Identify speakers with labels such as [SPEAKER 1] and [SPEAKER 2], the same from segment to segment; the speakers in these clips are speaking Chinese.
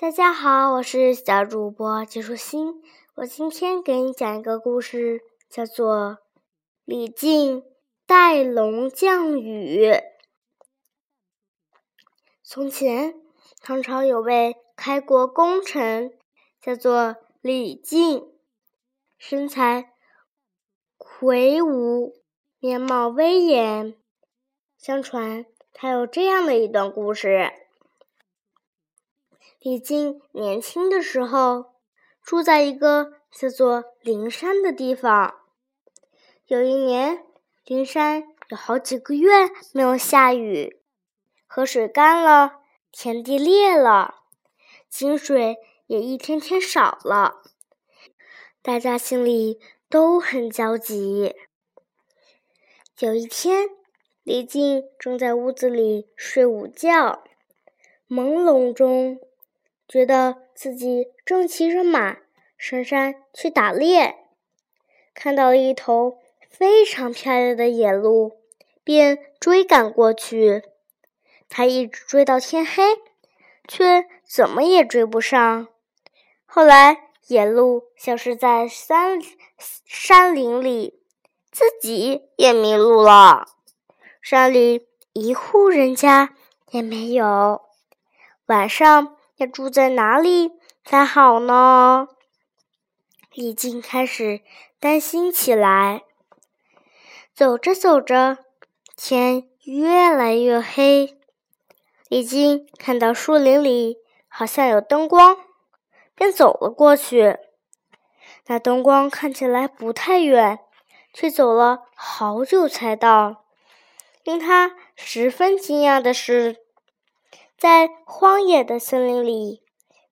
[SPEAKER 1] 大家好，我是小主播季舒心。我今天给你讲一个故事，叫做《李靖带龙降雨》。从前，唐朝有位开国功臣，叫做李靖，身材魁梧，面貌威严。相传，他有这样的一段故事。李靖年轻的时候，住在一个叫做灵山的地方。有一年，灵山有好几个月没有下雨，河水干了，田地裂了，井水也一天天少了，大家心里都很焦急。有一天，李靖正在屋子里睡午觉，朦胧中。觉得自己正骑着马上山去打猎，看到了一头非常漂亮的野鹿，便追赶过去。他一直追到天黑，却怎么也追不上。后来，野鹿消失在山山林里，自己也迷路了。山里一户人家也没有。晚上。要住在哪里才好呢？李靖开始担心起来。走着走着，天越来越黑。李靖看到树林里好像有灯光，便走了过去。那灯光看起来不太远，却走了好久才到。令他十分惊讶的是。在荒野的森林里，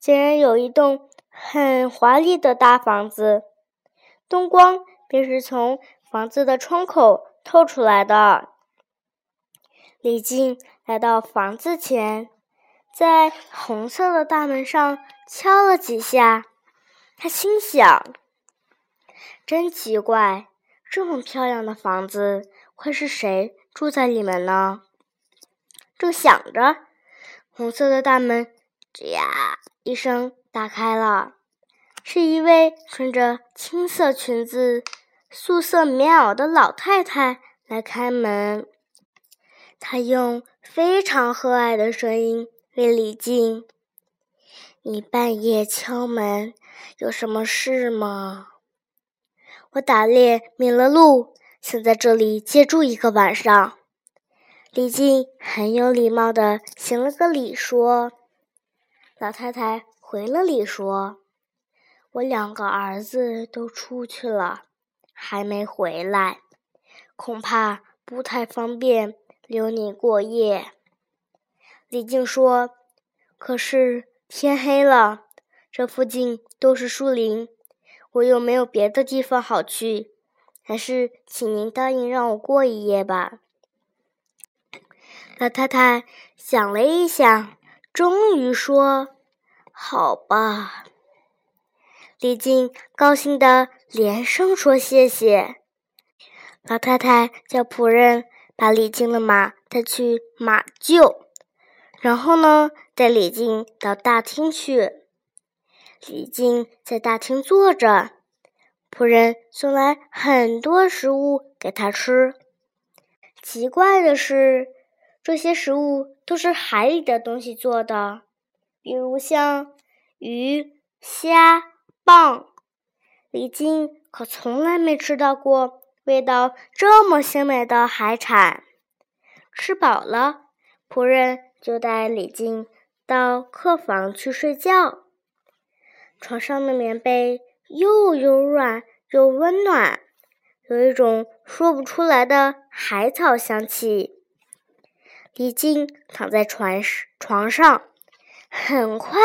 [SPEAKER 1] 竟然有一栋很华丽的大房子，灯光便是从房子的窗口透出来的。李靖来到房子前，在红色的大门上敲了几下，他心想：“真奇怪，这么漂亮的房子，会是谁住在里面呢？”正想着。红色的大门“吱呀”一声打开了，是一位穿着青色裙子、素色棉袄的老太太来开门。她用非常和蔼的声音问李靖：“你半夜敲门，有什么事吗？”“我打猎迷了路，想在这里借住一个晚上。”李靖很有礼貌的行了个礼，说：“老太太回了礼，说，我两个儿子都出去了，还没回来，恐怕不太方便留你过夜。”李靖说：“可是天黑了，这附近都是树林，我又没有别的地方好去，还是请您答应让我过一夜吧。”老太太想了一想，终于说：“好吧。”李靖高兴的连声说：“谢谢。”老太太叫仆人把李靖的马带去马厩，然后呢，带李靖到大厅去。李靖在大厅坐着，仆人送来很多食物给他吃。奇怪的是。这些食物都是海里的东西做的，比如像鱼、虾、蚌。李靖可从来没吃到过味道这么鲜美的海产。吃饱了，仆人就带李靖到客房去睡觉。床上的棉被又柔软又温暖，有一种说不出来的海草香气。李靖躺在床床上，很快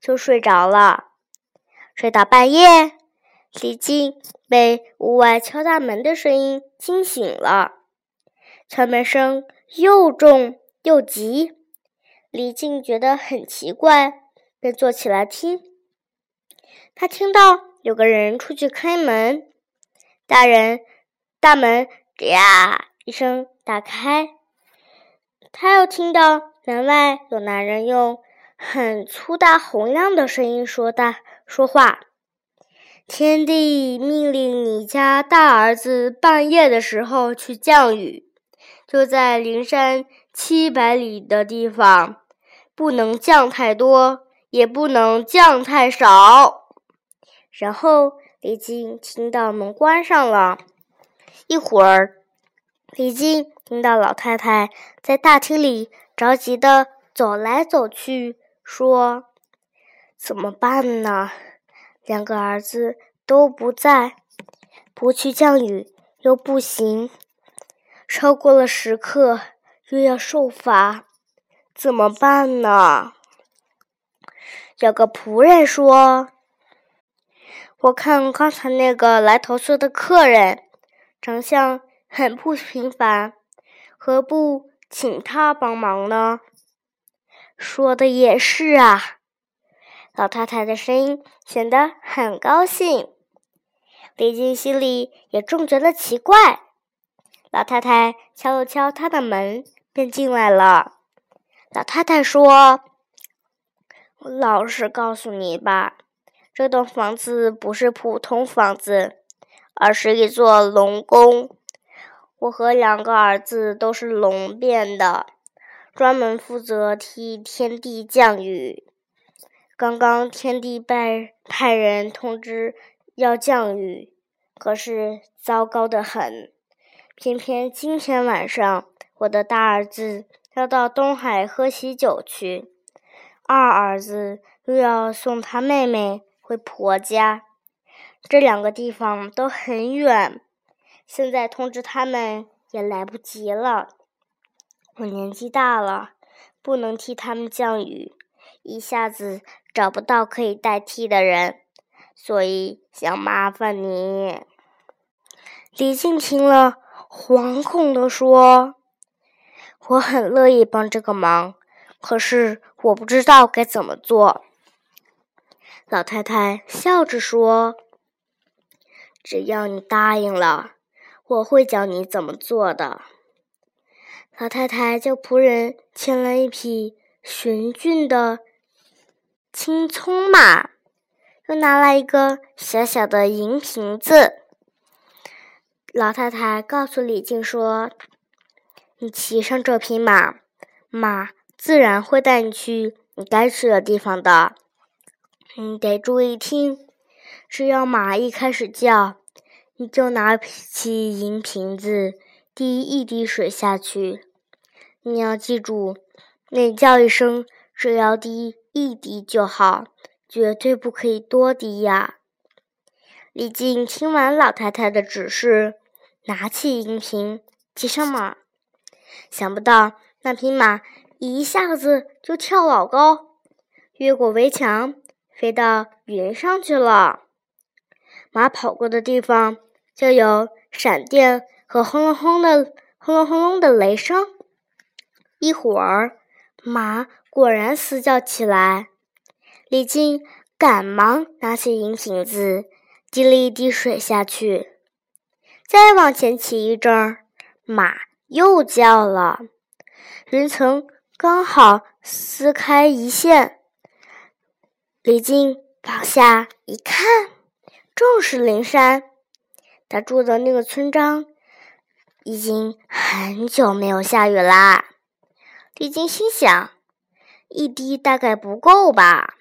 [SPEAKER 1] 就睡着了。睡到半夜，李靖被屋外敲大门的声音惊醒了。敲门声又重又急，李靖觉得很奇怪，便坐起来听。他听到有个人出去开门，大人大门“吱呀”一声打开。他又听到门外有男人用很粗大洪亮的声音说大说话。天帝命令你家大儿子半夜的时候去降雨，就在灵山七百里的地方，不能降太多，也不能降太少。然后李靖听到门关上了，一会儿，李靖听到老太太在大厅里着急的走来走去，说：“怎么办呢？”两个儿子都不在，不去降雨又不行，超过了时刻又要受罚，怎么办呢？有个仆人说：“我看刚才那个来投诉的客人，长相很不平凡，何不请他帮忙呢？”说的也是啊。老太太的声音显得很高兴，李靖心里也正觉得奇怪。老太太敲了敲他的门，便进来了。老太太说：“老实告诉你吧，这栋房子不是普通房子，而是一座龙宫。我和两个儿子都是龙变的，专门负责替天帝降雨。”刚刚天帝派派人通知要降雨，可是糟糕的很。偏偏今天晚上，我的大儿子要到东海喝喜酒去，二儿子又要送他妹妹回婆家，这两个地方都很远，现在通知他们也来不及了。我年纪大了，不能替他们降雨。一下子找不到可以代替的人，所以想麻烦你。李靖听了，惶恐地说：“我很乐意帮这个忙，可是我不知道该怎么做。”老太太笑着说：“只要你答应了，我会教你怎么做的。”老太太叫仆人牵了一匹雄俊的。青葱马，又拿来一个小小的银瓶子。老太太告诉李靖说：“你骑上这匹马，马自然会带你去你该去的地方的。你得注意听，只要马一开始叫，你就拿起银瓶子，滴一滴水下去。你要记住，每叫一声，只要滴。”一滴就好，绝对不可以多滴呀！李靖听完老太太的指示，拿起银瓶，骑上马。想不到那匹马一下子就跳老高，越过围墙，飞到云上去了。马跑过的地方，就有闪电和轰隆轰的轰隆轰隆的雷声。一会儿，马。果然嘶叫起来，李靖赶忙拿起银瓶子，滴了一滴水下去。再往前骑一阵儿，马又叫了。云层刚好撕开一线，李靖往下一看，正是灵山。他住的那个村庄已经很久没有下雨啦。李靖心想。一滴大概不够吧，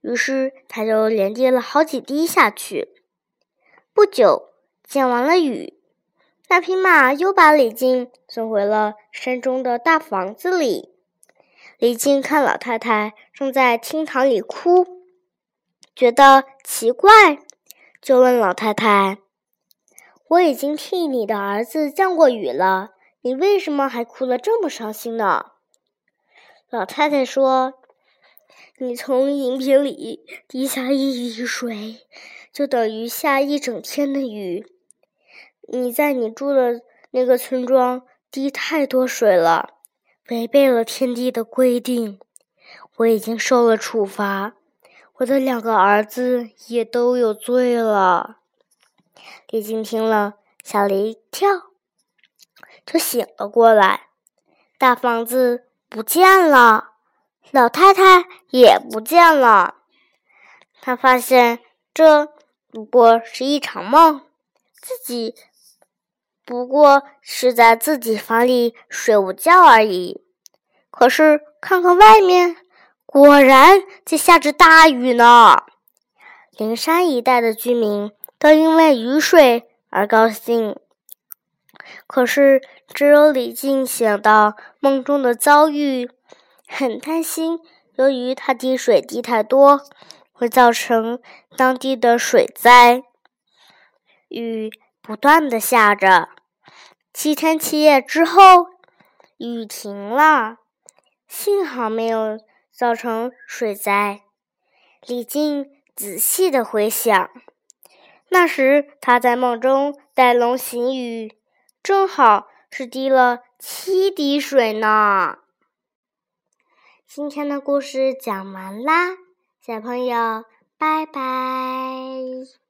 [SPEAKER 1] 于是他就连滴了好几滴下去。不久，降完了雨，那匹马又把李靖送回了山中的大房子里。李靖看老太太正在厅堂里哭，觉得奇怪，就问老太太：“我已经替你的儿子降过雨了，你为什么还哭得这么伤心呢？”老太太说：“你从银瓶里滴下一滴水，就等于下一整天的雨。你在你住的那个村庄滴太多水了，违背了天地的规定。我已经受了处罚，我的两个儿子也都有罪了。”李靖听了，吓了一跳，就醒了过来。大房子。不见了，老太太也不见了。他发现这不过是一场梦，自己不过是在自己房里睡午觉而已。可是看看外面，果然在下着大雨呢。灵山一带的居民都因为雨水而高兴，可是只有李靖想到梦中的遭遇，很担心。由于他滴水滴太多，会造成当地的水灾。雨不断的下着，七天七夜之后，雨停了，幸好没有造成水灾。李靖。仔细的回想，那时他在梦中带龙行雨，正好是滴了七滴水呢。今天的故事讲完啦，小朋友，拜拜。